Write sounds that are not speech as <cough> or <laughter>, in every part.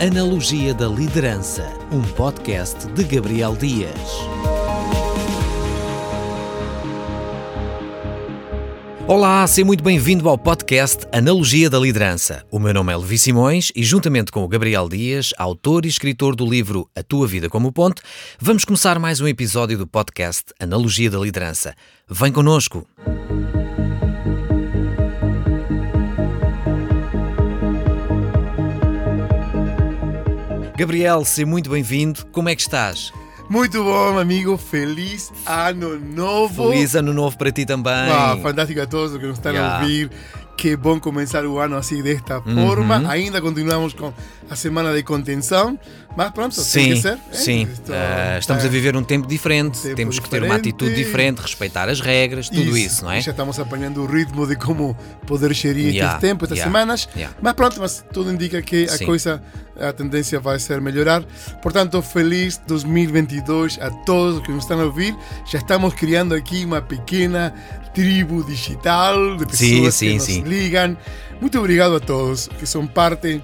Analogia da Liderança, um podcast de Gabriel Dias. Olá, seja muito bem-vindo ao podcast Analogia da Liderança. O meu nome é Levi Simões e, juntamente com o Gabriel Dias, autor e escritor do livro A Tua Vida como Ponte, vamos começar mais um episódio do podcast Analogia da Liderança. Vem connosco! Gabriel, seja muito bem-vindo. Como é que estás? Muito bom, amigo. Feliz ano novo. Feliz ano novo para ti também. Ah, fantástico a todos que nos estão yeah. a ouvir. Que bom começar o ano assim desta uhum. forma. Ainda continuamos com a semana de contenção, mas pronto, sim, tem que ser. Sim, uh, estamos é, a viver um tempo diferente. Tempo Temos que ter uma atitude diferente, respeitar as regras, tudo isso, isso não é? Já estamos apanhando o ritmo de como poder gerir yeah, este tempo, estas yeah, semanas. Yeah. Mas pronto, mas tudo indica que sim. a coisa, a tendência vai ser melhorar. Portanto, feliz 2022 a todos que nos estão a ouvir. Já estamos criando aqui uma pequena tribo digital de pessoas sim, que nos ligam. Muito obrigado a todos que são parte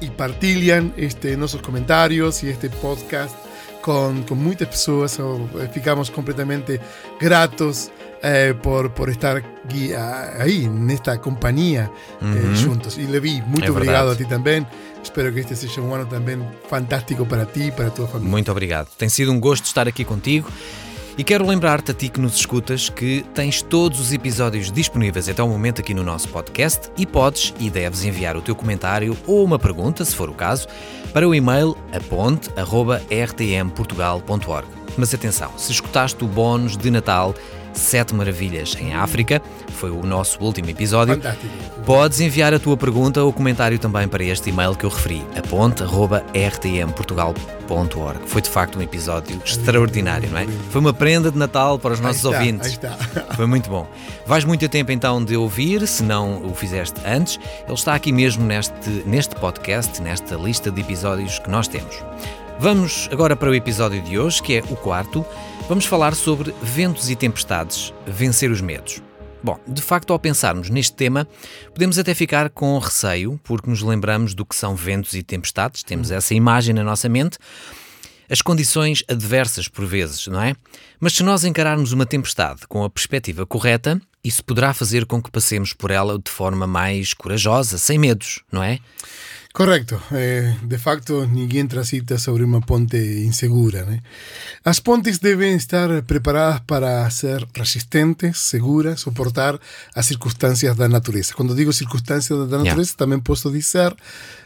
e partilham este, nossos comentários e este podcast com, com muitas pessoas. Eh, ficamos completamente gratos eh, por, por estar aqui, aí, nesta companhia eh, juntos. E Levi, é obrigado a ti também. Espero que este seja um ano também fantástico para ti e para a tua família. Muito obrigado. Tem sido um gosto estar aqui contigo. E quero lembrar-te a ti que nos escutas que tens todos os episódios disponíveis até o momento aqui no nosso podcast e podes e deves enviar o teu comentário ou uma pergunta, se for o caso, para o e-mail aponte.rtmportugal.org. Mas atenção, se escutaste o bónus de Natal Sete Maravilhas em África, foi o nosso último episódio. Fantástico. Podes enviar a tua pergunta ou comentário também para este e-mail que eu referi, aponte.rtmportugal.org. Foi de facto um episódio extraordinário, não é? Foi uma prenda de Natal para os nossos está, ouvintes. <laughs> Foi muito bom. Vais muito tempo então de ouvir, se não o fizeste antes, ele está aqui mesmo neste, neste podcast, nesta lista de episódios que nós temos. Vamos agora para o episódio de hoje, que é o quarto. Vamos falar sobre ventos e tempestades, vencer os medos. Bom, de facto, ao pensarmos neste tema, podemos até ficar com receio, porque nos lembramos do que são ventos e tempestades, temos essa imagem na nossa mente, as condições adversas por vezes, não é? Mas se nós encararmos uma tempestade com a perspectiva correta, isso poderá fazer com que passemos por ela de forma mais corajosa, sem medos, não é? Correcto. Eh, de facto, ninguém transita sobre uma ponte insegura. Né? As pontes devem estar preparadas para ser resistentes, seguras, suportar as circunstâncias da natureza. Quando digo circunstâncias da natureza, yeah. também posso dizer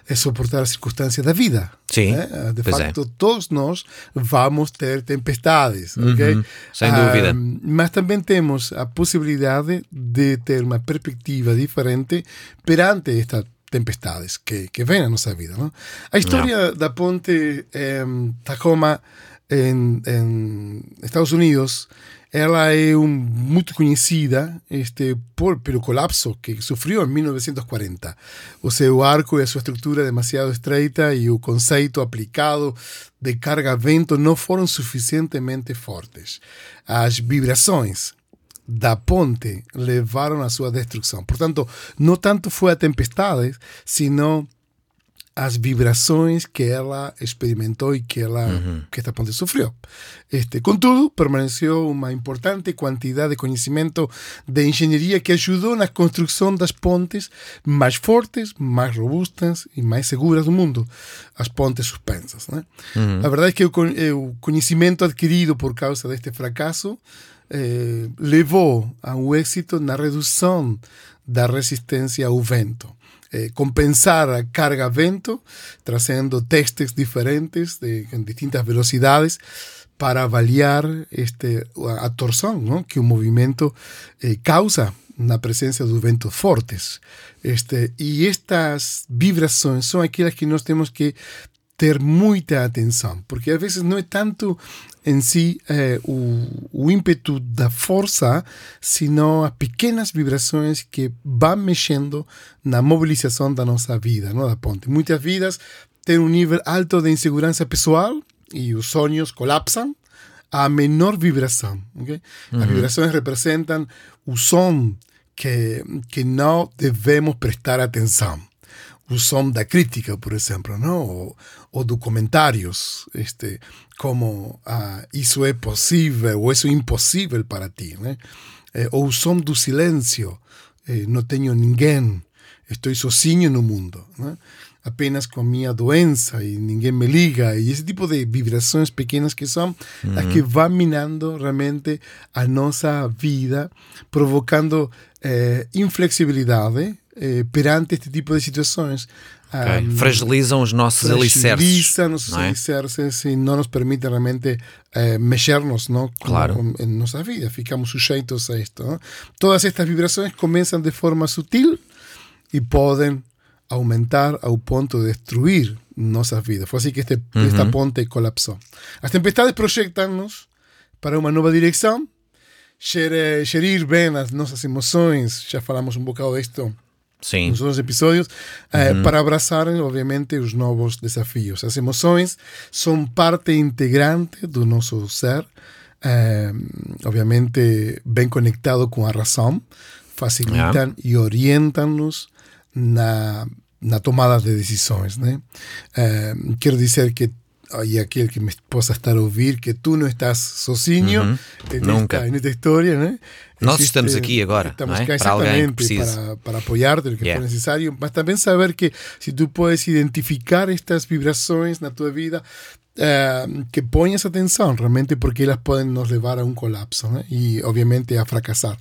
é suportar as circunstâncias da vida. Sim. Né? De facto, é. todos nós vamos ter tempestades, uhum, ok? Sem dúvida. Um, mas também temos a possibilidade de ter uma perspectiva diferente perante esta tempestades que, que vêm na nossa vida. Não? A história da ponte eh, Tacoma em, em, Estados Unidos ela é um, muito conhecida este, por, pelo colapso que sofreu em 1940. O seu arco e a sua estrutura demasiado estreita e o conceito aplicado de carga-vento não foram suficientemente fortes. As vibrações da ponte levaram à sua destruição. Portanto, não tanto foi a tempestade, sino as vibrações que ela experimentou e que ela uhum. que esta ponte sofreu. Este, contudo, permaneceu uma importante quantidade de conhecimento de engenharia que ajudou na construção das pontes mais fortes, mais robustas e mais seguras do mundo, as pontes suspensas. Né? Uhum. A verdade é que o conhecimento adquirido por causa deste fracasso eh, levou a um êxito na redução da resistência ao vento. Eh, compensar a carga vento, trazendo testes diferentes de, em distintas velocidades para avaliar este, a torção ¿no? que o movimento eh, causa na presença dos ventos fortes. Este, e estas vibrações são aquelas que nós temos que ter muita atenção, porque às vezes não é tanto em si eh, o, o, ímpeto da força, sino as pequenas vibrações que vão mexendo na mobilização da nossa vida, não da ponte. Muitas vidas têm um nível alto de insegurança pessoal e os sonhos colapsam a menor vibração. Okay? Uhum. As vibrações representam o som que, que não devemos prestar atenção o som da crítica, por exemplo, não? Ou, ou documentários, este, como ah, isso é possível ou isso é impossível para ti, né? Eh, ou o som do silêncio, eh, não tenho ninguém, estou sozinho no mundo, né? apenas com a minha doença e ninguém me liga, e esse tipo de vibrações pequenas que são uhum. as que vão minando realmente a nossa vida, provocando eh, inflexibilidade eh, perante este tipo de situações. Okay. Um, fragilizam os nossos alicerces. Fragilizam os é? alicerces e não nos permitem realmente eh, mexer-nos não? Claro. em nossa vida. Ficamos sujeitos a isto. Não? Todas estas vibrações começam de forma sutil e podem aumentar ao ponto de destruir nossas vidas. Foi assim que este, uhum. esta ponte colapsou. As tempestades projetam-nos para uma nova direção, gerir bem as nossas emoções, já falamos um bocado disto Sim. nos outros episódios, eh, para abraçarem, obviamente, os novos desafios. As emoções são parte integrante do nosso ser, eh, obviamente, bem conectado com a razão, facilitam e orientam-nos na, na tomada de decisões. Né? Uh, quero dizer que e aquele que me possa estar a ouvir, que tu não estás sozinho uhum. Nunca. Nesta, nesta história, né? Nós Existe, estamos aqui agora, estamos é? cá para alguém que precisa. Para, para apoiar-te o que yeah. for necessário, mas também saber que se tu puedes identificar estas vibrações na tua vida, uh, que ponhas atenção realmente porque elas podem nos levar a um colapso né? e obviamente a fracassar.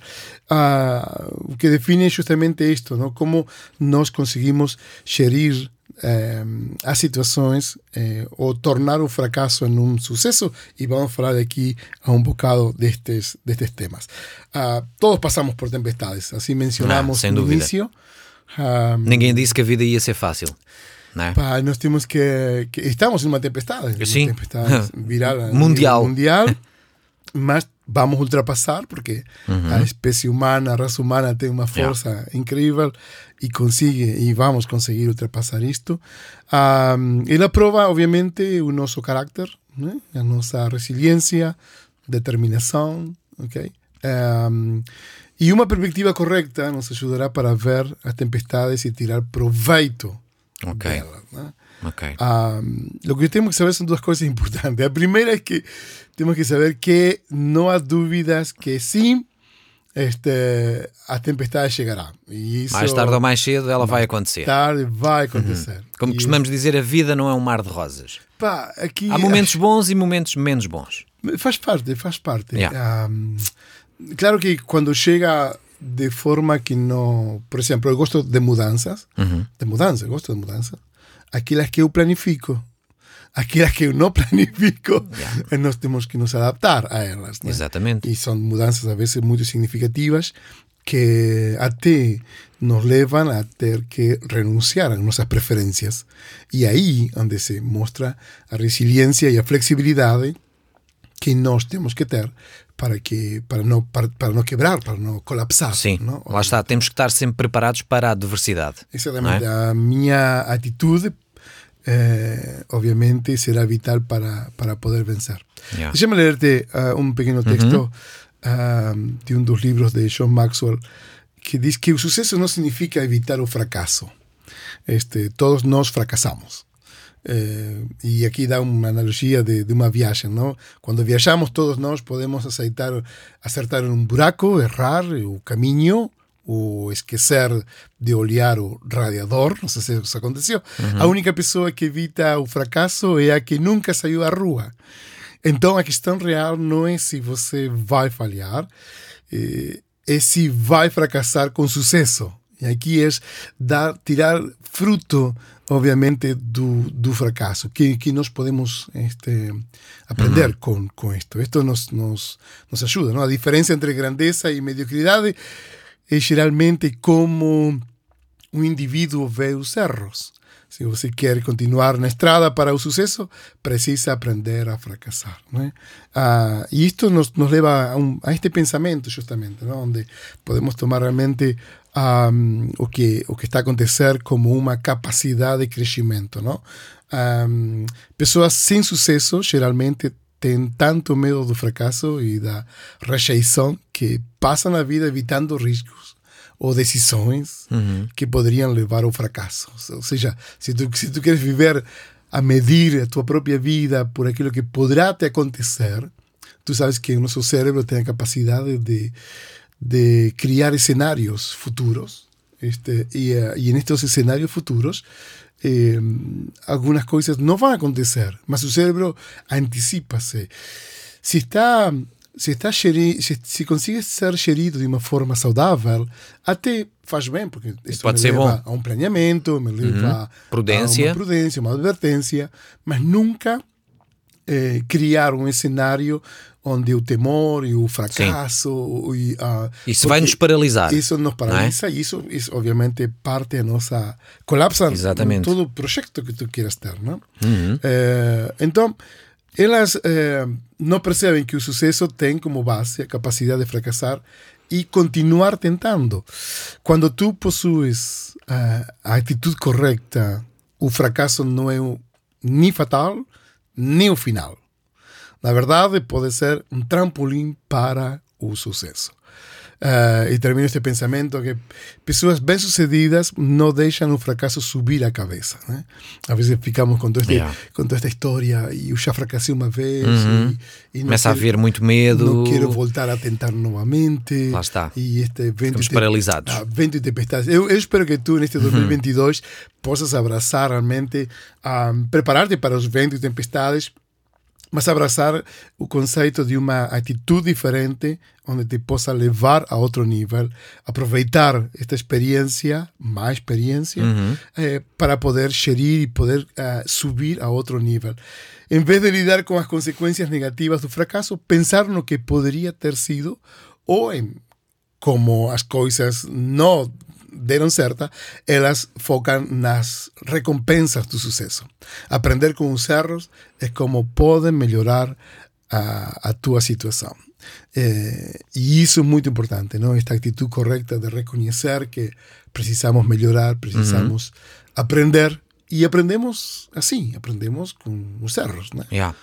Uh, o que define justamente isto, ¿no? como nós conseguimos gerir eh, as situações eh, ou tornar o fracasso em um sucesso e vamos falar aqui a um bocado destes, destes temas. Uh, todos passamos por tempestades, assim mencionamos no início. Uh, Ninguém disse que a vida ia ser fácil. Né? Pá, nós temos que, que, Estamos numa tempestade. Sim. Uma tempestade <laughs> viral, mundial. mundial <laughs> mas vamos ultrapassar porque uhum. a espécie humana, a raça humana tem uma força yeah. incrível e consegue e vamos conseguir ultrapassar isto. Um, ela prova, obviamente, o nosso carácter, né? a nossa resiliência, determinação, ok? Um, e uma perspectiva correta nos ajudará para ver as tempestades e tirar proveito okay. delas. Né? Okay. Um, lo que temos que saber são duas coisas importantes. A primeira é que temos que saber que não há dúvidas que sim, este, a tempestade chegará. Isso, mais tarde ou mais cedo ela vai acontecer. Tarde vai acontecer. Uhum. Como e costumamos isso... dizer, a vida não é um mar de rosas. Pá, aqui, há momentos bons e momentos menos bons. Faz parte, faz parte. Yeah. Um, claro que quando chega de forma que não. Por exemplo, eu gosto de mudanças. Uhum. De mudanças, gosto de mudanças. Aquelas que eu planifico. Aquelas que eu não <laughs> planifico, yeah. nós temos que nos adaptar a elas. Né? Exatamente. E são mudanças, às vezes, muito significativas que até nos levam a ter que renunciar a nossas preferências. E aí onde se mostra a resiliência e a flexibilidade que nós temos que ter para que para não para, para não quebrar, para não colapsar. Sim, não? lá está, temos que estar sempre preparados para a adversidade. Exatamente, é? a minha atitude eh, obviamente será vital para, para poder vencer. Yeah. Deixa-me ler-te uh, um pequeno texto uh, de um dos livros de John Maxwell que diz que o sucesso não significa evitar o fracasso. Este, todos nós fracassamos. Eh, y aquí da una analogía de, de, una viaje, ¿no? Cuando viajamos todos nós podemos aceitar, acertar un buraco, errar o caminho, ou esquecer de olhar o radiador, não sei se isso aconteceu. Uhum. A única pessoa que evita o fracasso é a que nunca saiu à rua. Então a questão real não é se você vai falhar, é se vai fracassar com sucesso. E aqui é dar, tirar fruto obviamente, do, do fracasso, que, que nós podemos este, aprender uhum. com, com isto. Isto nos, nos, nos ajuda. Não? A diferença entre grandeza e mediocridade é geralmente como um indivíduo vê os erros. Se você quer continuar na estrada para o sucesso, precisa aprender a fracassar. Não é? Ah, e nos, nos leva a, a este pensamento, justamente, não? onde podemos tomar realmente um, o, que, o que está a acontecer como uma capacidade de crescimento. Não? Um, pessoas sem sucesso geralmente têm tanto medo do fracasso e da rejeição que passam a vida evitando riscos ou decisões uhum. que poderiam levar ao fracasso. Ou seja, se tu, se tu queres viver a medir a tua própria vida por aquilo que poderá te acontecer, tu sabes que o nosso cérebro tem a capacidade de, de criar cenários futuros. Este, e, uh, e nestes cenários futuros, eh, algumas coisas não vão acontecer, mas o cérebro antecipa-se. Se está se, está geri, se, se consegue ser gerido de uma forma saudável, até faz bem, porque isso Pode me ser leva bom. a um planeamento, me leva Uhum. Prudência. a uma prudência, uma advertência, mas nunca eh, criar um cenário onde o temor e o fracasso e a Isso vai nos paralisar. isso nos paralisa e isso, isso obviamente parte da nossa colapsa Exatamente. todo o projeto que tu queiras ter, não? Uhum. Eh, então elas eh, não percebem que o sucesso tem como base a capacidade de fracassar e continuar tentando. Quando tu possues eh, a atitude correta, o fracasso não é o- nem fatal, nem o final. Na verdade, pode ser um trampolim para o sucesso. Ah, e termino este pensamento que pessoas bem-sucedidas não deixam o fracasso subir a cabeça. Né? Às vezes ficamos com, este, Yeah. toda esta história e eu já fracassei uma vez Uhum. e, e Começa a quero- haver muito medo. não quero voltar a tentar novamente. Lá está. E este vento Ficamos te- paralisados. ah, vento e tempestades. Eu, eu espero que tu, neste 2022, possas abraçar realmente, ah, preparar-te para os ventos e tempestades, mas abraçar o conceito de uma atitude diferente, onde te possa levar a outro nível, aproveitar esta experiência, má experiência, Uhum. eh, para poder gerir e poder ah, subir a outro nível. Em vez de lidar com as consequências negativas do fracasso, pensar no que poderia ter sido ou em como as coisas não deram certa, elas focam nas recompensas do sucesso. Aprender com os erros é como podem melhorar a, a tua situação. Eh, e isso é muito importante, não? Esta atitude correta de reconhecer que precisamos melhorar, precisamos aprender e aprendemos assim, aprendemos com os erros, né? Yeah.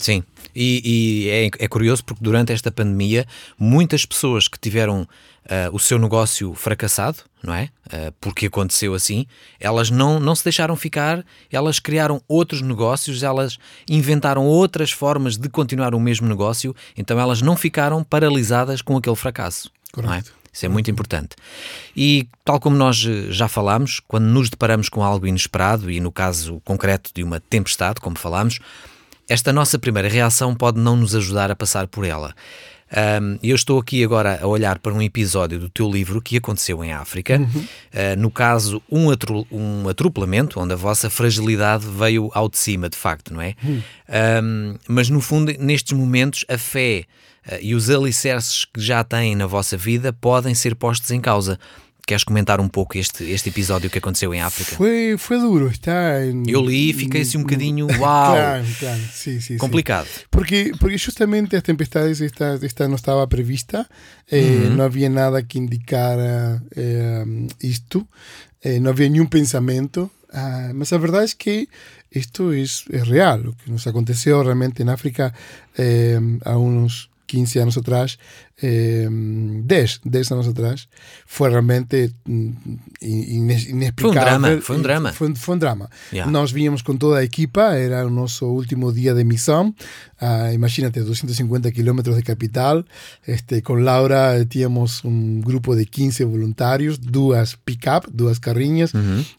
Sim, e, e é, é curioso porque durante esta pandemia muitas pessoas que tiveram ah, o seu negócio fracassado, não é? Ah, porque aconteceu assim, elas não, não se deixaram ficar, elas criaram outros negócios, elas inventaram outras formas de continuar o mesmo negócio, então elas não ficaram paralisadas com aquele fracasso. É? Correto. Isso é muito importante. E, tal como nós eh, já falámos, quando nos deparamos com algo inesperado, e no caso concreto de uma tempestade, como falámos, esta nossa primeira reação pode não nos ajudar a passar por ela. Ahm, eu estou aqui agora a olhar para um episódio do teu livro que aconteceu em África. Ah, no caso, um, atru- um atropelamento, onde a vossa fragilidade veio ao de cima, de facto, não é? Ahm, mas no fundo, nestes momentos, a fé ah, e os alicerces que já têm na vossa vida podem ser postos em causa. Queres comentar um pouco este, este episódio que aconteceu em África? Foi, foi duro, está em- Eu li e fiquei assim um bocadinho, uau, Claro, claro, sí, sí. complicado. Porque, porque justamente as tempestades esta, esta não estava prevista, eh, não havia nada que indicara eh, isto, eh, não havia nenhum pensamento, ah, mas a verdade é que isto é, é real, o que nos aconteceu realmente em África eh, há uns 15 anos atrás, eh, 10, 10 anos atrás, foi realmente mm, ines- inexplicável. drama, foi um e drama. Foi, foi um drama. Yeah. Nós vínhamos com toda a equipa, era o nosso último dia de missão. Ah, imagínate, 250 kilómetros de capital. Este, con Laura eh, tínhamos um grupo de 15 voluntários, duas pick-up, duas carrinhas,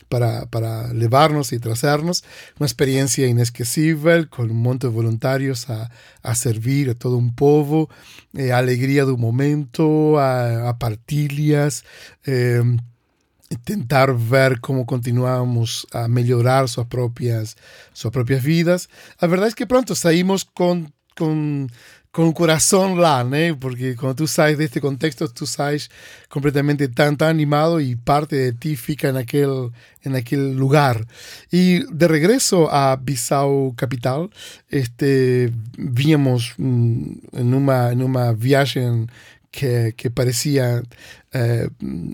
para, para levarnos e trazernos. Uma experiência inesquecível, com um monte de voluntários a, a servir a todo um povo, eh, a alegria do momento, a, a partilhas. eh, tentar ver como continuamos a melhorar suas próprias suas próprias vidas. A verdade é que pronto, saímos com com com o coração lá, né? Porque quando tu sais deste contexto, tu sais completamente tan, tan animado e parte de ti fica naquele, naquele lugar. E de regresso a Bissau capital, este, víamos hum, numa, numa viagem que, que parecia eh,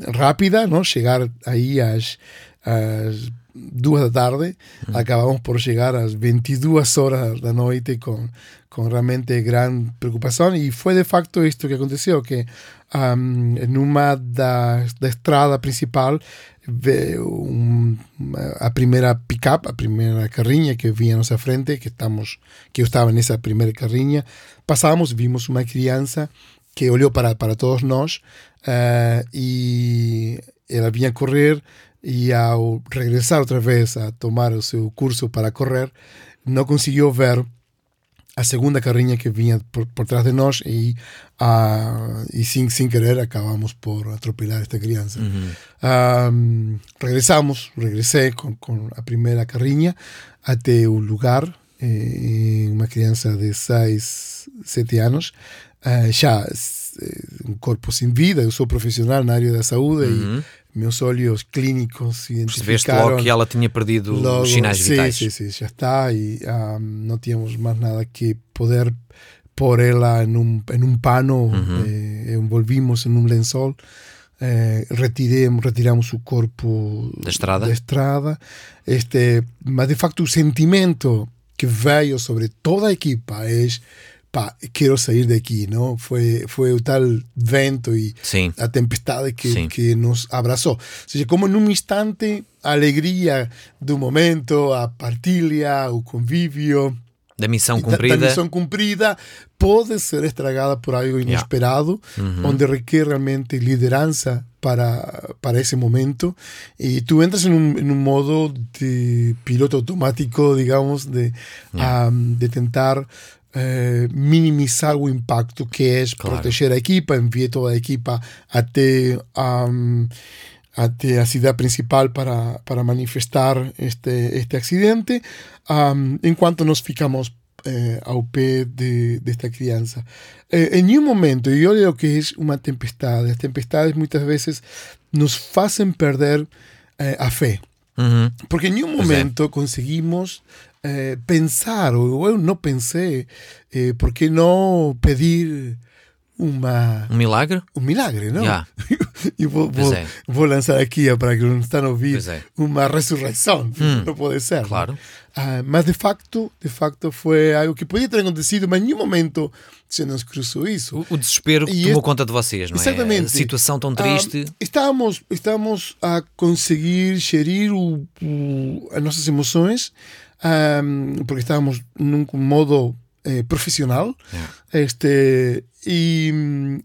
rápida, ¿no? Llegar ahí às, às duas da tarde, acabamos por chegar às 22 horas da noite com, com realmente grande preocupação e foi de facto isto que aconteceu, que um, numa da, da estrada principal um, a primeira pick-up, a primeira carrinha que vinha à nossa frente, que, estamos, que eu estava nessa primeira carrinha, passamos, vimos uma criança que olhou para, para todos nós uh, e ela vinha correr e ao regressar outra vez a tomar o seu curso para correr, não conseguiu ver a segunda carrinha que vinha por, por trás de nós e, uh, e sem, sem querer acabamos por atropelar esta criança. Uhum. Um, regressamos, regressei com, com a primeira carrinha até o lugar, eh, uma criança de 6, 7 anos, uh, já um corpo sem vida, eu sou profissional na área da saúde Uhum. e meus olhos clínicos identificaram logo que ela tinha perdido logo, os sinais sí, vitais. Sí, sí, já está e um, não tínhamos mais nada que poder pôr ela em um, em um pano, Uhum. eh, envolvimos em um lençol, eh, retiremos, retiramos o corpo Da estrada? da estrada, este, mas de facto o sentimento que veio sobre toda a equipa é pá, quero sair daqui, não? Foi, foi o tal vento e Sim. a tempestade que, Sim. que nos abraçou. Ou seja, como num instante, a alegria do momento, a partilha, o convívio, Da missão da, da cumprida. missão cumprida, pode ser estragada por algo inesperado, onde requer realmente liderança para, para ese momento. Y tú entras en un, en un modo de piloto automático, digamos, de, um, de tentar eh, minimizar o impacto que es Claro. proteger a equipa, envié toda a equipa até um, até a cidade principal para, para manifestar este, este accidente, um, enquanto nós ficamos eh, ao pé de, desta criança. Eh, em nenhum momento, e olha o que é uma tempestade, as tempestades muitas vezes nos fazem perder eh, a fé. Porque Pois é. momento conseguimos eh, pensar, ou eu não pensei, eh, por que não pedir uma, Um milagre? um milagre, não? Já. <laughs> E vou, vou, é. vou lançar aqui para que não estão a ouvir é. uma ressurreição. Hum. Não pode ser. Claro. Ah, mas de facto, de facto foi algo que podia ter acontecido, mas em nenhum momento se nos cruzou isso. O, o desespero E tomou este- conta de vocês, não é? Exatamente. A situação tão triste. Ah, estávamos, estávamos a conseguir gerir o, o, as nossas emoções, ah, porque estávamos num modo eh, profissional, este, e,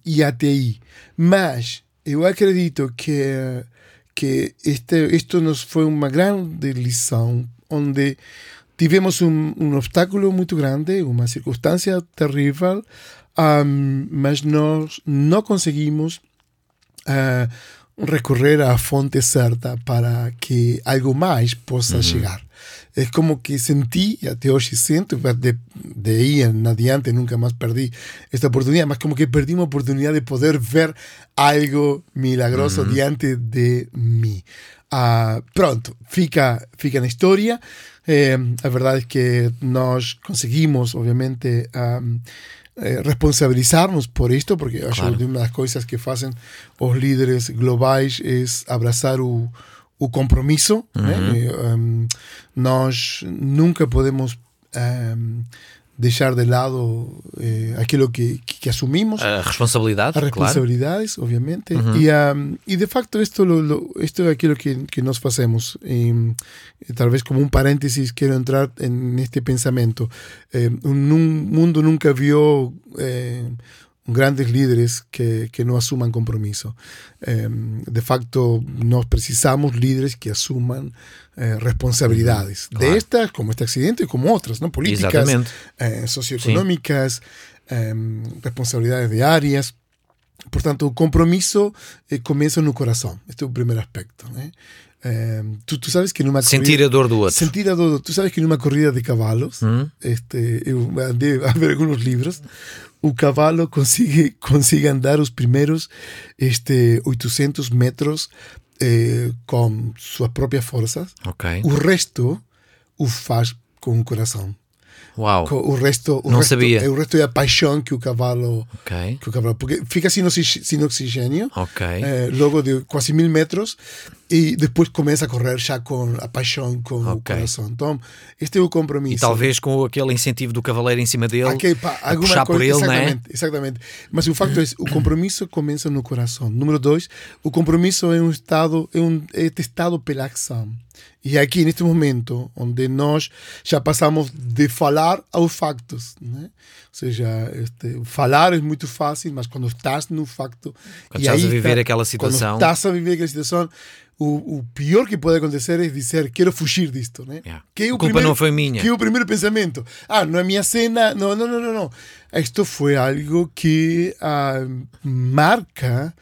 e até aí. Mas eu acredito que, que este, isto nos foi uma grande lição, onde tivemos um, um obstáculo muito grande, uma circunstância terrível, ah, mas nós não conseguimos ah, recorrer à fonte certa para que algo mais possa chegar. É como que senti, e até hoje sinto, de, de aí en adiante nunca mais perdi esta oportunidade, mas como que perdi uma oportunidade de poder ver algo milagroso diante de mim. Ah, pronto, fica, fica na história. Eh, a verdade é que nós conseguimos, obviamente, ah, eh, responsabilizarnos por isto, porque eu acho Claro. que uma das coisas que fazem os líderes globais é abraçar o, o compromisso. né? Eh, um, nós nunca podemos um, deixar de lado eh, aquilo que, que, que assumimos. A responsabilidade, As claro. responsabilidades, obviamente. Y, um, y de facto esto, lo, lo- esto es aquello que, que nos hacemos. Y, y tal vez como un paréntesis quiero entrar en este pensamiento. Eh, un, un mundo nunca vio eh, grandes líderes que, que no asuman compromiso. Eh, de facto, nos precisamos líderes que asuman eh, responsabilidades. Claro. De estas, como este accidente, y como otras, ¿no? Políticas, eh, socioeconómicas, em, responsabilidades diarias. Por tanto, o compromiso eh, começa no coração. Este é o primeiro aspecto. Né? Em, tu, tu sabes que numa Sentir corrida, a dor do outro. sentir a dor. Tu sabes que numa corrida de cavalos, Hum? este, <laughs> eu andei a ver alguns livros, o cavalo consigue, <laughs> consigue andar os primeiros este, 800 metros eh, com suas próprias forças. Ok. O resto o faz com o coração. Uau. O resto, o Não resto, sabia. O resto é a paixão que o cavalo. Que o cavalo porque fica sem, sem oxigênio, Ok. eh, logo de quase mil metros, e depois começa a correr já com a paixão, com o Ok. coração. Então, este é o compromisso. E talvez com aquele incentivo do cavaleiro em cima dele, Aqui, pá, a puxar por coisa- ele, não é? exatamente, exatamente. Mas o facto é o compromisso começa no coração. Número dois, o compromisso é um estado, é, um, é testado pela ação. E aqui, neste momento, onde nós já passamos de falar aos factos, né? Ou seja, este, falar é muito fácil, mas quando estás no facto... Quando estás a viver está- aquela situação. Quando estás a viver aquela situação, o, o pior que pode acontecer é dizer, quero fugir disto, né? Yeah. Que é A culpa primeiro- não foi minha. Que é o primeiro pensamento. Ah, não é minha cena. Não, não, não, não. não. Isto foi algo que ah, marca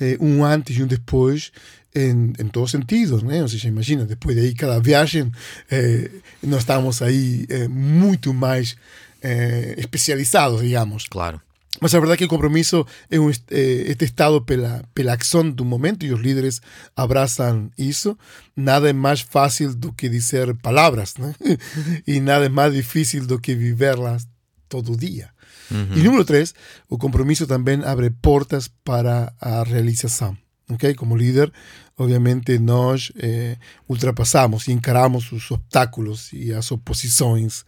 eh, um antes e um depois em, em todos os sentidos, né? Ou seja, imagina, depois de aí cada viagem, eh, nós estamos aí eh, muito mais eh, especializados, digamos. Claro. Mas a verdade é que o compromisso é, um, é, é testado pela, pela ação do momento e os líderes abraçam isso. Nada é mais fácil do que dizer palavras, né? e <laughs> nada é mais difícil do que viverlas todo dia. E número três, o compromisso também abre portas para a realização. ok? Como líder, obviamente nós eh, ultrapassamos e encaramos os obstáculos e as oposições.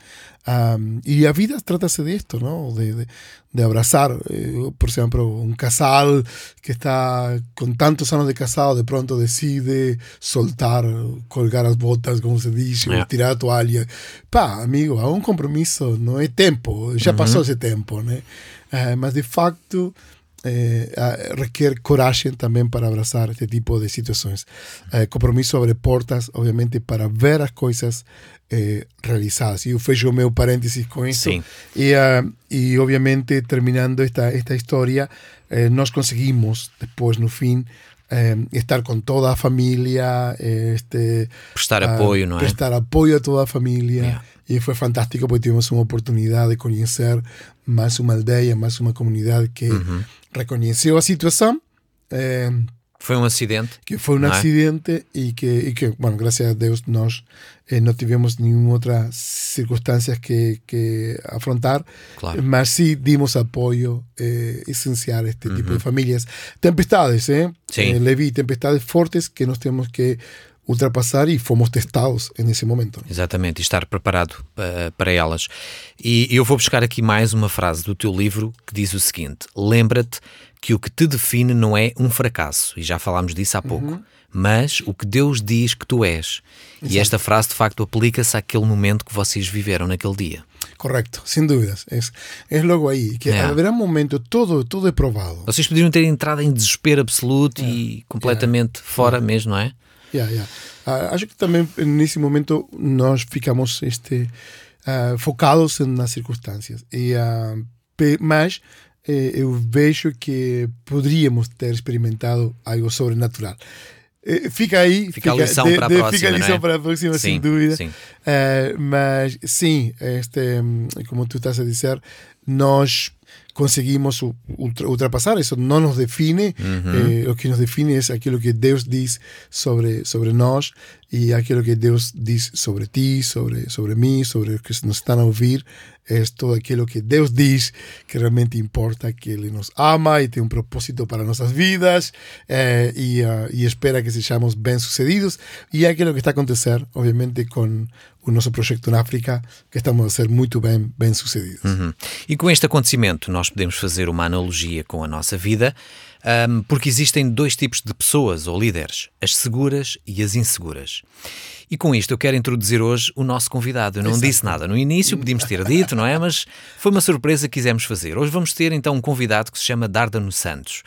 Am, e a vida trata-se disto, não? De, de, de abraçar, eh, por exemplo, um casal que está com tantos anos de casado, de pronto decide soltar, colgar as botas, como se diz, Yeah. tirar a toalha. Pá, amigo, há um compromisso, não é tempo, já passou esse tempo, né? Eh, mas de facto eh, ah, requer coragem também para abraçar este tipo de situações. Eh, compromisso abre portas, obviamente, para ver as coisas eh, realizadas. E eu fecho o meu parênteses com isso. Sim. E, ah, e obviamente, terminando esta, esta história, eh, nós conseguimos, depois, no fim, eh, estar com toda a família, eh, este, Prestar ah, apoio, não é? Prestar apoio a toda a família. Yeah. E foi fantástico porque tivemos uma oportunidade de conhecer mais uma aldeia, mais uma comunidade que Uhum. reconheceu a situação, eh, Foi um acidente. que foi um é? acidente e que, e que, bueno, gracias a Deus nós eh, não tivemos nenhuma outra circunstância que, que afrontar, Claro. mas sí dimos apoio eh, essencial a este tipo de famílias. Tempestades, ¿eh? Sí. Eh, Levi, tempestades fortes que nós temos que ultrapassar e fomos testados nesse momento. Exatamente, e estar preparado uh, para elas. E eu vou buscar aqui mais uma frase do teu livro que diz o seguinte: Lembra-te que o que te define não é um fracasso, e já falámos disso há pouco, mas o que Deus diz que tu és. E esta frase de facto aplica-se àquele momento que vocês viveram naquele dia. Correcto, sin dudas. Es, es logo aí que Yeah. haverá momento, todo, todo é provado. Vocês poderiam ter entrado em desespero absoluto e completamente fora mesmo, não é? Yeah, yeah. Ah, acho que também nesse momento nós ficamos este, ah, focados nas circunstâncias. E, pe- mas eh, eu vejo que poderíamos ter experimentado algo sobrenatural. Eh, fica aí. Fica a lição para a próxima, Fica a lição é? para a próxima, Sim, sem dúvida. sim. Eh, mas sim, este, como tu estás a dizer, nós conseguimos u- ultra- ultrapassar, isso não nos define, Uhum. eh, o que nos define é aquilo que Deus diz sobre, sobre nós e aquilo que Deus diz sobre ti, sobre, sobre mim, sobre os que nos estão a ouvir, é todo aquilo que Deus diz que realmente importa, que Ele nos ama e tem um propósito para nossas vidas eh, e, ah, e espera que sejamos bem-sucedidos e é aquilo que está a acontecer, obviamente, com o nosso projeto na África, que estamos a ser muito bem, bem-sucedidos. Uhum. E com este acontecimento, nós podemos fazer uma analogia com a nossa vida, ahm, porque existem dois tipos de pessoas ou líderes: as seguras e as inseguras. E com isto eu quero introduzir hoje o nosso convidado. Eu não disse nada no início, podíamos ter dito, não é? Mas foi uma surpresa que quisemos fazer. Hoje vamos ter então um convidado que se chama Dárdano Santos.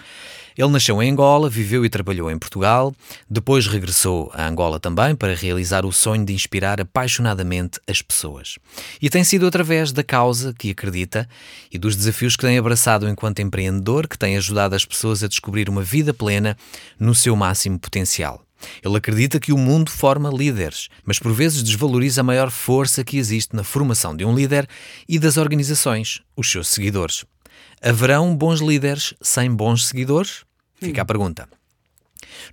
Ele nasceu em Angola, viveu e trabalhou em Portugal, depois regressou a Angola também para realizar o sonho de inspirar apaixonadamente as pessoas. E tem sido através da causa que acredita e dos desafios que tem abraçado enquanto empreendedor que tem ajudado as pessoas a descobrir uma vida plena no seu máximo potencial. Ele acredita que o mundo forma líderes, mas por vezes desvaloriza a maior força que existe na formação de um líder e das organizações, os seus seguidores. Haverão bons líderes sem bons seguidores? Fica a pergunta.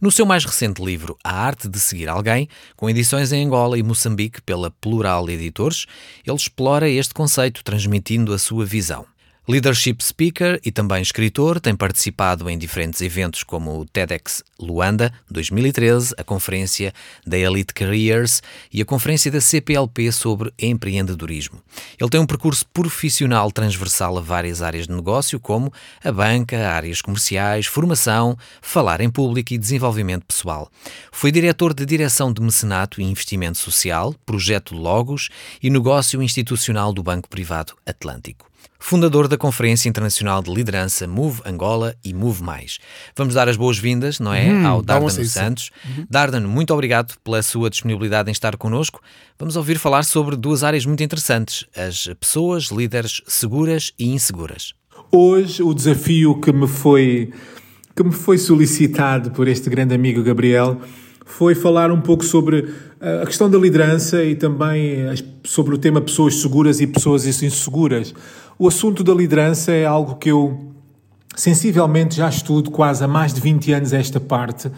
No seu mais recente livro, A Arte de Seguir Alguém, com edições em Angola e Moçambique pela Plural Editores, ele explora este conceito, transmitindo a sua visão. Leadership Speaker e também escritor, tem participado em diferentes eventos como o TEDx Luanda 2013, a conferência da Elite Careers e a conferência da CPLP sobre empreendedorismo. Ele tem um percurso profissional transversal a várias áreas de negócio, como a banca, áreas comerciais, formação, falar em público e desenvolvimento pessoal. Foi diretor de direção de mecenato e investimento social, projeto Logos e negócio institucional do Banco Privado Atlântico fundador da Conferência Internacional de Liderança Move Angola e Move Mais. Vamos dar as boas-vindas, não é, hum, ao Dardan Santos. Uhum. Dardan, muito obrigado pela sua disponibilidade em estar connosco. Vamos ouvir falar sobre duas áreas muito interessantes: as pessoas, líderes seguras e inseguras. Hoje o desafio que me foi que me foi solicitado por este grande amigo Gabriel foi falar um pouco sobre a questão da liderança e também sobre o tema pessoas seguras e pessoas inseguras. O assunto da liderança é algo que eu sensivelmente já estudo quase há mais de 20 anos esta parte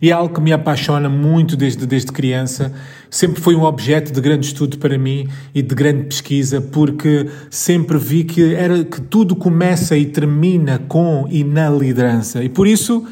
e é algo que me apaixona muito desde, desde criança. Sempre foi um objeto de grande estudo para mim e de grande pesquisa, porque sempre vi que, era, que tudo começa e termina com e na liderança. E por isso,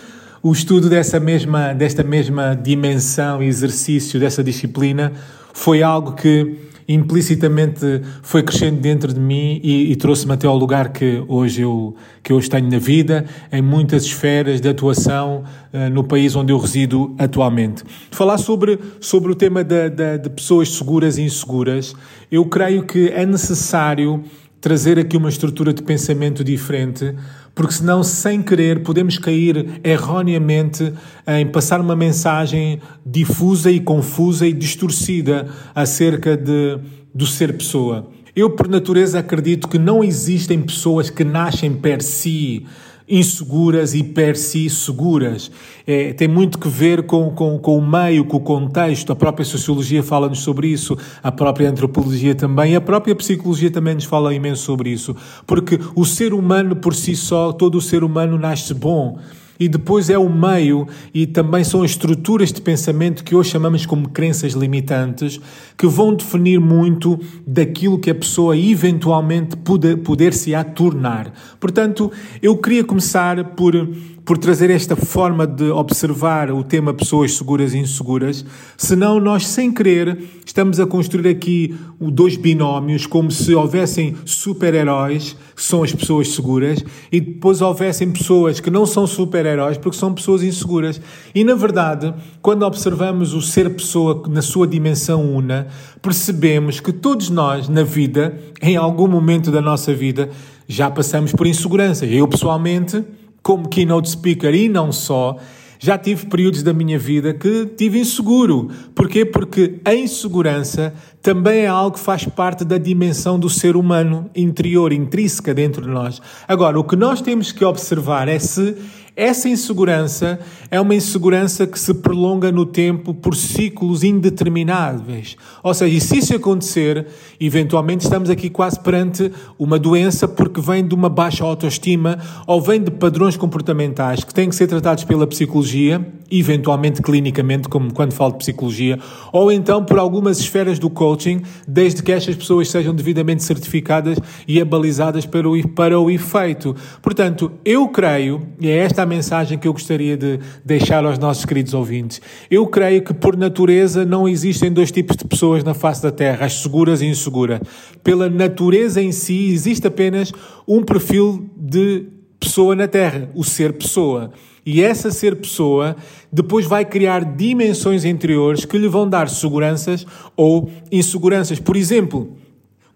o estudo dessa mesma, desta mesma dimensão e exercício dessa disciplina foi algo que implicitamente foi crescendo dentro de mim e, e trouxe-me até ao lugar que hoje eu que hoje tenho na vida, em muitas esferas de atuação uh, no país onde eu resido atualmente. Falar sobre, sobre o tema da, de pessoas seguras e inseguras, eu creio que é necessário trazer aqui uma estrutura de pensamento diferente porque senão, sem querer, podemos cair erroneamente em passar uma mensagem difusa e confusa e distorcida acerca de, do ser pessoa. Eu, por natureza, acredito que não existem pessoas que nascem per si inseguras e per si seguras. É, tem muito que ver com, com, com o meio, com o contexto. A própria sociologia fala-nos sobre isso, a própria antropologia também, a própria psicologia também nos fala imenso sobre isso. Porque o ser humano por si só, todo o ser humano nasce bom e depois é o meio e também são as estruturas de pensamento que hoje chamamos como crenças limitantes que vão definir muito daquilo que a pessoa eventualmente poder, poder se a tornar. Portanto, eu queria começar por por trazer esta forma de observar o tema pessoas seguras e inseguras, senão nós, sem querer, estamos a construir aqui dois binómios, como se houvessem super-heróis, que são as pessoas seguras, e depois houvessem pessoas que não são super-heróis, porque são pessoas inseguras. E, na verdade, quando observamos o ser pessoa na sua dimensão una, percebemos que todos nós, na vida, em algum momento da nossa vida, já passamos por insegurança. Eu, pessoalmente, como keynote speaker e não só, já tive períodos da minha vida que tive inseguro. Porquê? Porque a insegurança também é algo que faz parte da dimensão do ser humano interior, intrínseca dentro de nós. Agora, o que nós temos que observar é se essa insegurança é uma insegurança que se prolonga no tempo por ciclos indetermináveis. Ou seja, e se isso acontecer, eventualmente estamos aqui quase perante uma doença porque vem de uma baixa autoestima ou vem de padrões comportamentais que têm que ser tratados pela psicologia, eventualmente clinicamente, como quando falo de psicologia, ou então por algumas esferas do coaching, desde que estas pessoas sejam devidamente certificadas e abalizadas para o, para o efeito. Portanto, eu creio, e é esta a mensagem que eu gostaria de deixar aos nossos queridos ouvintes. Eu creio que, por natureza, não existem dois tipos de pessoas na face da Terra, as seguras e inseguras. Pela natureza em si, existe apenas um perfil de pessoa na Terra, o ser pessoa. E essa ser pessoa depois vai criar dimensões interiores que lhe vão dar seguranças ou inseguranças. Por exemplo,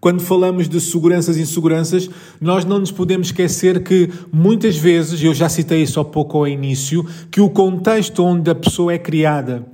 quando falamos de seguranças e inseguranças, nós não nos podemos esquecer que muitas vezes, eu já citei isso há pouco ao início, que o contexto onde a pessoa é criada,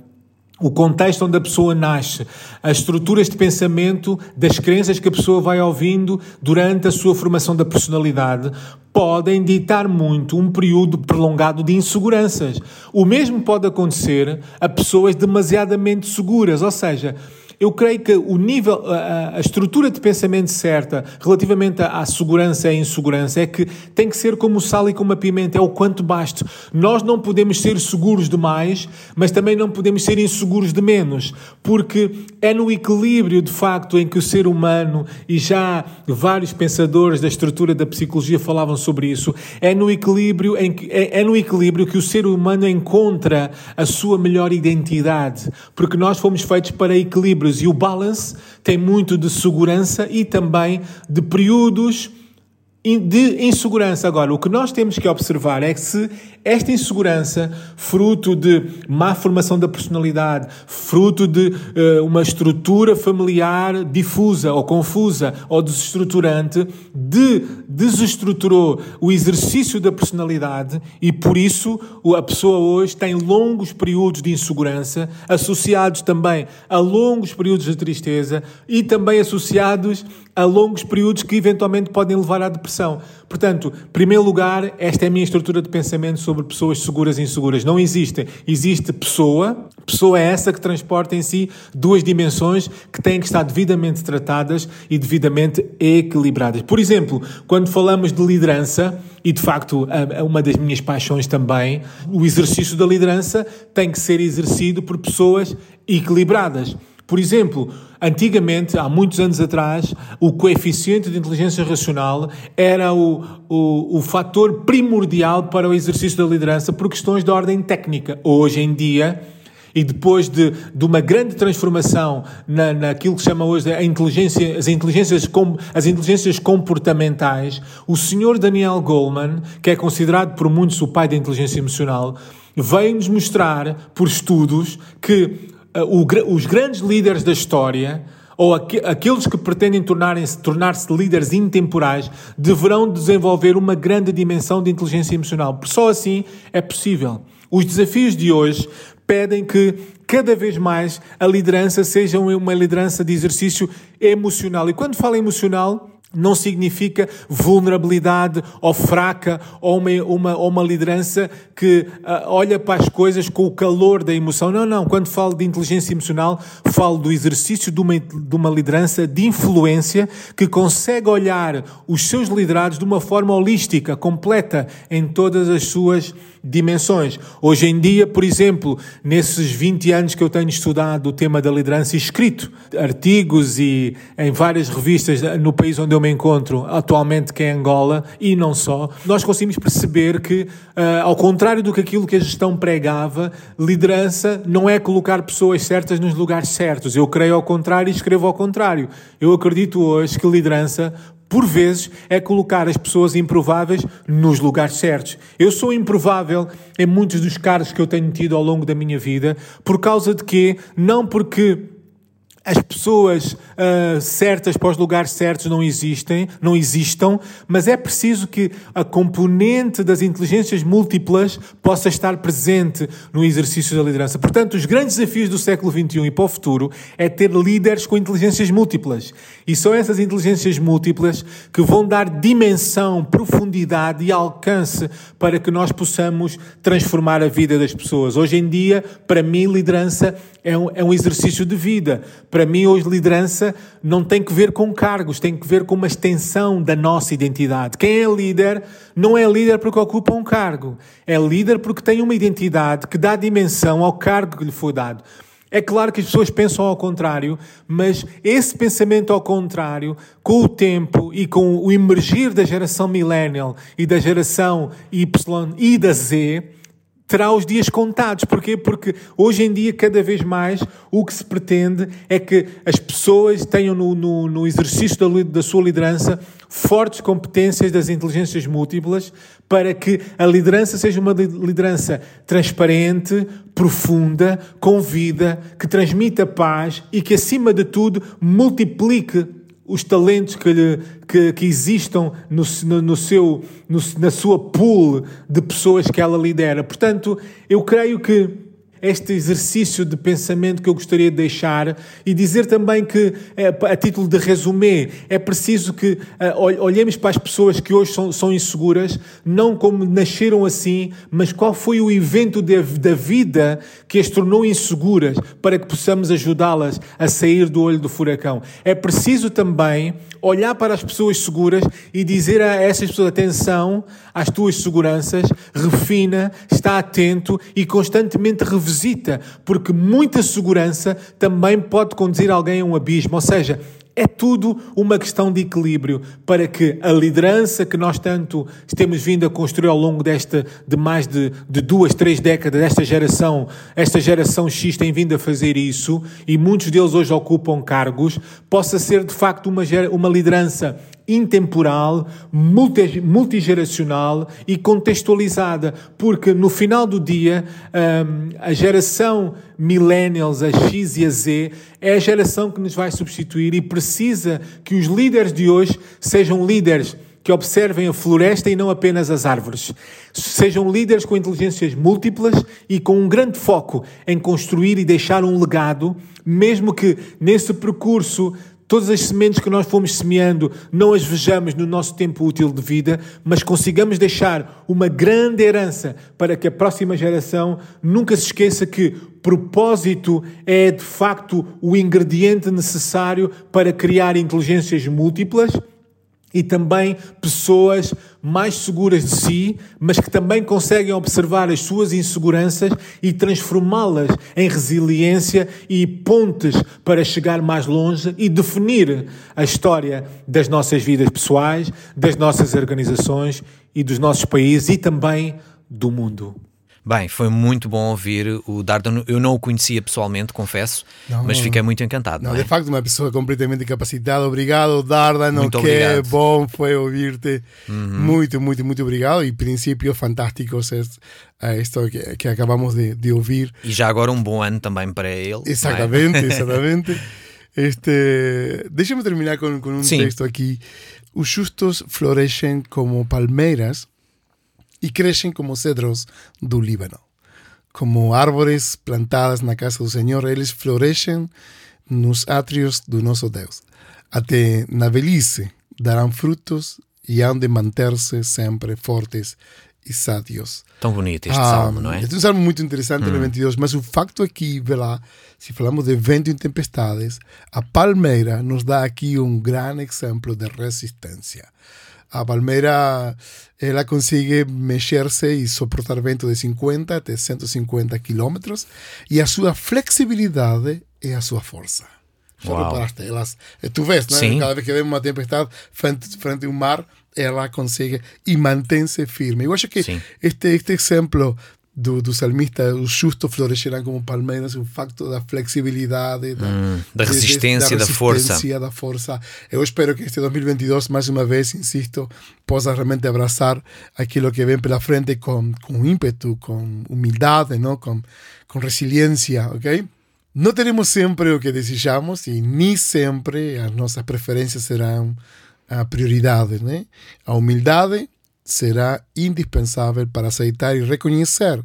o contexto onde a pessoa nasce, as estruturas de pensamento, das crenças que a pessoa vai ouvindo durante a sua formação da personalidade, podem ditar muito um período prolongado de inseguranças. O mesmo pode acontecer a pessoas demasiadamente seguras, ou seja, Eu creio que o nível, a, estrutura de pensamento certa relativamente à, segurança e à insegurança é que tem que ser como o sal e como a pimenta, é o quanto basta. Nós não podemos ser seguros demais, mas também não podemos ser inseguros de menos, porque é no equilíbrio, de facto, em que o ser humano, e já vários pensadores da estrutura da psicologia falavam sobre isso, é no equilíbrio em que, é, é no equilíbrio que o ser humano encontra a sua melhor identidade, porque nós fomos feitos para equilíbrios e o balance tem muito de segurança e também de períodos de insegurança. Agora, o que nós temos que observar é que se esta insegurança, fruto de má formação da personalidade, fruto de uh, uma estrutura familiar difusa ou confusa ou desestruturante, de, desestruturou o exercício da personalidade e por isso a pessoa hoje tem longos períodos de insegurança, associados também a longos períodos de tristeza e também associados a longos períodos que eventualmente podem levar à depressão. Portanto, em primeiro lugar, esta é a minha estrutura de pensamento sobre pessoas seguras e inseguras. Não existe. Existe pessoa. Pessoa é essa que transporta em si duas dimensões que têm que estar devidamente tratadas e devidamente equilibradas. Por exemplo, quando falamos de liderança, e de facto uma das minhas paixões também, o exercício da liderança tem que ser exercido por pessoas equilibradas. Por exemplo, antigamente, há muitos anos atrás, o coeficiente de inteligência racional era o, o, o fator primordial para o exercício da liderança por questões de ordem técnica. Hoje em dia, e depois de, de uma grande transformação na, naquilo que se chama hoje a inteligência, as, inteligências, as inteligências comportamentais, o senhor Daniel Goleman, que é considerado por muitos o pai da inteligência emocional, veio-nos mostrar, por estudos, que os grandes líderes da história, ou aqueles que pretendem tornar-se tornar líderes intemporais, deverão desenvolver uma grande dimensão de inteligência emocional. Só assim é possível. Os desafios de hoje pedem que cada vez mais a liderança seja uma liderança de exercício emocional. E quando falo emocional, não significa vulnerabilidade ou fraca ou uma, uma, uma liderança que uh, olha para as coisas com o calor da emoção. Não, não. Quando falo de inteligência emocional, falo do exercício de uma, de uma liderança de influência que consegue olhar os seus liderados de uma forma holística, completa em todas as suas dimensões. Hoje em dia, por exemplo, nesses 20 anos que eu tenho estudado o tema da liderança e escrito artigos e em várias revistas no país onde eu me encontro, atualmente que é Angola, e não só, nós conseguimos perceber que, uh, ao contrário do que aquilo que a gestão pregava, liderança não é colocar pessoas certas nos lugares certos. Eu creio ao contrário e escrevo ao contrário. Eu acredito hoje que liderança por vezes, é colocar as pessoas improváveis nos lugares certos. Eu sou improvável em muitos dos cargos que eu tenho tido ao longo da minha vida, por causa de quê? Não porque as pessoas uh, certas para os lugares certos não existem, não existam, mas é preciso que a componente das inteligências múltiplas possa estar presente no exercício da liderança. Portanto, os grandes desafios do século XXI e para o futuro é ter líderes com inteligências múltiplas. E são essas inteligências múltiplas que vão dar dimensão, profundidade e alcance para que nós possamos transformar a vida das pessoas. Hoje em dia, para mim, liderança é um, é um exercício de vida. Para mim, hoje, liderança não tem que ver com cargos, tem que ver com uma extensão da nossa identidade. Quem é líder não é líder porque ocupa um cargo, é líder porque tem uma identidade que dá dimensão ao cargo que lhe foi dado. É claro que as pessoas pensam ao contrário, mas esse pensamento ao contrário, com o tempo e com o emergir da geração millennial e da geração Y e da Z, terá os dias contados. Porquê? Porque hoje em dia, cada vez mais, o que se pretende é que as pessoas tenham no, no, no exercício da, da sua liderança fortes competências das inteligências múltiplas para que a liderança seja uma liderança transparente, profunda, com vida, que transmita paz e que, acima de tudo, multiplique os talentos que, lhe, que, que existam no, no, no seu, no, na sua pool de pessoas que ela lidera. Portanto, eu creio que este exercício de pensamento que eu gostaria de deixar e dizer também que, eh, a título de resumé, é preciso que eh, olhemos para as pessoas que hoje são, são inseguras, não como nasceram assim, mas qual foi o evento de, da vida que as tornou inseguras para que possamos ajudá-las a sair do olho do furacão. É preciso também olhar para as pessoas seguras e dizer a essas pessoas: atenção às tuas seguranças, refina, está atento e constantemente porque muita segurança também pode conduzir alguém a um abismo. Ou seja, é tudo uma questão de equilíbrio para que a liderança que nós tanto temos vindo a construir ao longo desta, de mais de, de duas, três décadas, desta geração, esta geração X tem vindo a fazer isso e muitos deles hoje ocupam cargos, possa ser de facto uma, uma liderança intemporal, multi, multigeracional e contextualizada, porque no final do dia um, a geração millennials, a X e a Z, é a geração que nos vai substituir e precisa que os líderes de hoje sejam líderes que observem a floresta e não apenas as árvores. Sejam líderes com inteligências múltiplas e com um grande foco em construir e deixar um legado, mesmo que nesse percurso Todas as sementes que nós fomos semeando, não as vejamos no nosso tempo útil de vida, mas consigamos deixar uma grande herança para que a próxima geração nunca se esqueça que propósito é de facto o ingrediente necessário para criar inteligências múltiplas e também pessoas mais seguras de si, mas que também conseguem observar as suas inseguranças e transformá-las em resiliência e pontes para chegar mais longe e definir a história das nossas vidas pessoais, das nossas organizações e dos nossos países e também do mundo. Bem, foi muito bom ouvir o Dardan. Eu não o conhecia pessoalmente, confesso, não, mas fiquei muito encantado. Não, não é? de facto, uma pessoa completamente capacitada. Obrigado, Dardan. Muito que obrigado. bom foi ouvir-te. Uhum. Muito, muito, muito obrigado. E princípios fantásticos a isto que, que acabamos de, de, ouvir. E já agora um bom ano também para ele. Exatamente, é? exatamente. <laughs> Este, Deixa-me terminar com, com um Sim. texto aqui. Os justos florescem como palmeiras e crescem como cedros do Líbano. Como árvores plantadas na casa do Senhor, eles florescem nos átrios do nosso Deus. Até na velhice darão frutos e hão de manter-se sempre fortes e sádios. Tão bonito este ah, salmo, não é? Este é um salmo muito interessante, hum. 22, mas o facto aqui, vê lá, se falamos de vento e tempestades, a palmeira nos dá aqui um grande exemplo de resistência. A palmeira ela consegue mexer-se e suportar vento de 50 até 150 quilômetros e a sua flexibilidade é a sua força. Já reparaste? Elas, tu vês, né? cada vez que vem uma tempestade frente, frente ao mar, ela consegue e mantém-se firme. Eu acho que este, este exemplo do, do salmista, os justos florescerão como palmeiras, o facto da flexibilidade, da, hum, da resistência, da, da, força. da força. Eu espero que este 2022, mais uma vez, insisto, possa realmente abraçar aquilo que vem pela frente com, com ímpeto, com humildade, não? Com, com resiliência, ok? Não teremos sempre o que desejamos e nem sempre as nossas preferências serão a prioridade, né? A humildade será indispensável para aceitar e reconhecer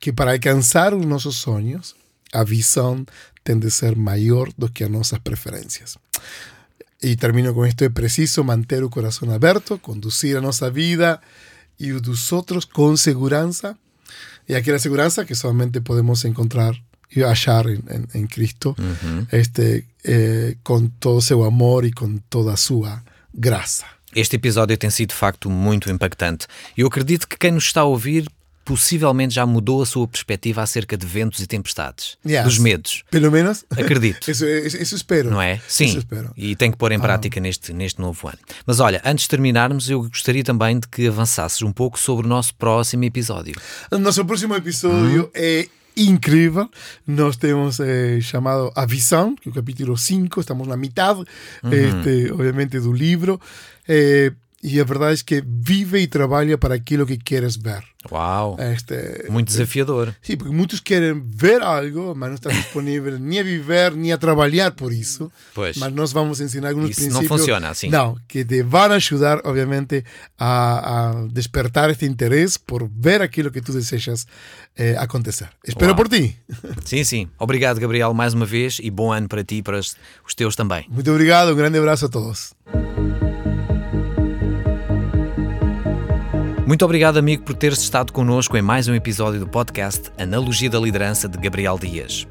que para alcançar os nossos sonhos, a visão tem de ser maior do que as nossas preferências. E termino com isto: é preciso manter o coração aberto, conduzir a nossa vida e o dos outros com segurança, e aquela segurança que somente podemos encontrar e achar em, em, em Cristo, uhum. este, eh, com todo o seu amor e com toda a sua graça. Este episódio tem sido de facto muito impactante. Eu acredito que quem nos está a ouvir possivelmente já mudou a sua perspectiva acerca de ventos e tempestades, yes. dos medos. Pelo menos. Acredito. <laughs> isso, isso, espero. Não é? Sim. E tem que pôr em ah. prática ah. neste, neste novo ano. Mas olha, antes de terminarmos, eu gostaria também de que avançasses um pouco sobre o nosso próximo episódio. O nosso próximo episódio hum. é incrível. Nós temos eh, chamado A Visão, que é o capítulo 5, estamos na metade, uhum. este, obviamente, do livro. Eh, e a verdade é que vive e trabalha para aquilo que queres ver. Uau! Este, Muito desafiador. Sim, porque muitos querem ver algo, mas não estão disponíveis <laughs> nem a viver nem a trabalhar por isso. Pois. Mas nós vamos ensinar alguns Isso princípios. não funciona assim. Não, que te vão ajudar, obviamente, a, a despertar este interesse por ver aquilo que tu desejas eh, acontecer. Espero Uau. por ti. Sim, sim. Obrigado, Gabriel, mais uma vez e bom ano para ti e para os teus também. Muito obrigado, um grande abraço a todos. Muito obrigado, amigo, por teres estado connosco em mais um episódio do podcast Analogia da Liderança de Gabriel Dias.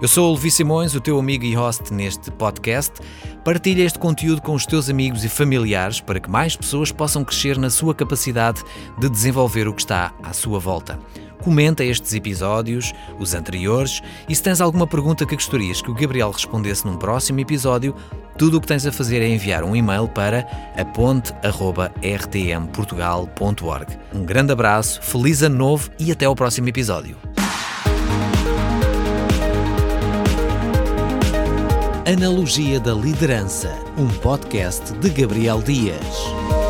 Eu sou o Levi Simões, o teu amigo e host neste podcast. Partilha este conteúdo com os teus amigos e familiares para que mais pessoas possam crescer na sua capacidade de desenvolver o que está à sua volta. Comenta estes episódios, os anteriores, e se tens alguma pergunta que gostarias que o Gabriel respondesse num próximo episódio, tudo o que tens a fazer é enviar um e-mail para aponte.rtmportugal.org. Um grande abraço, feliz ano novo e até ao próximo episódio. Analogia da Liderança, um podcast de Gabriel Dias.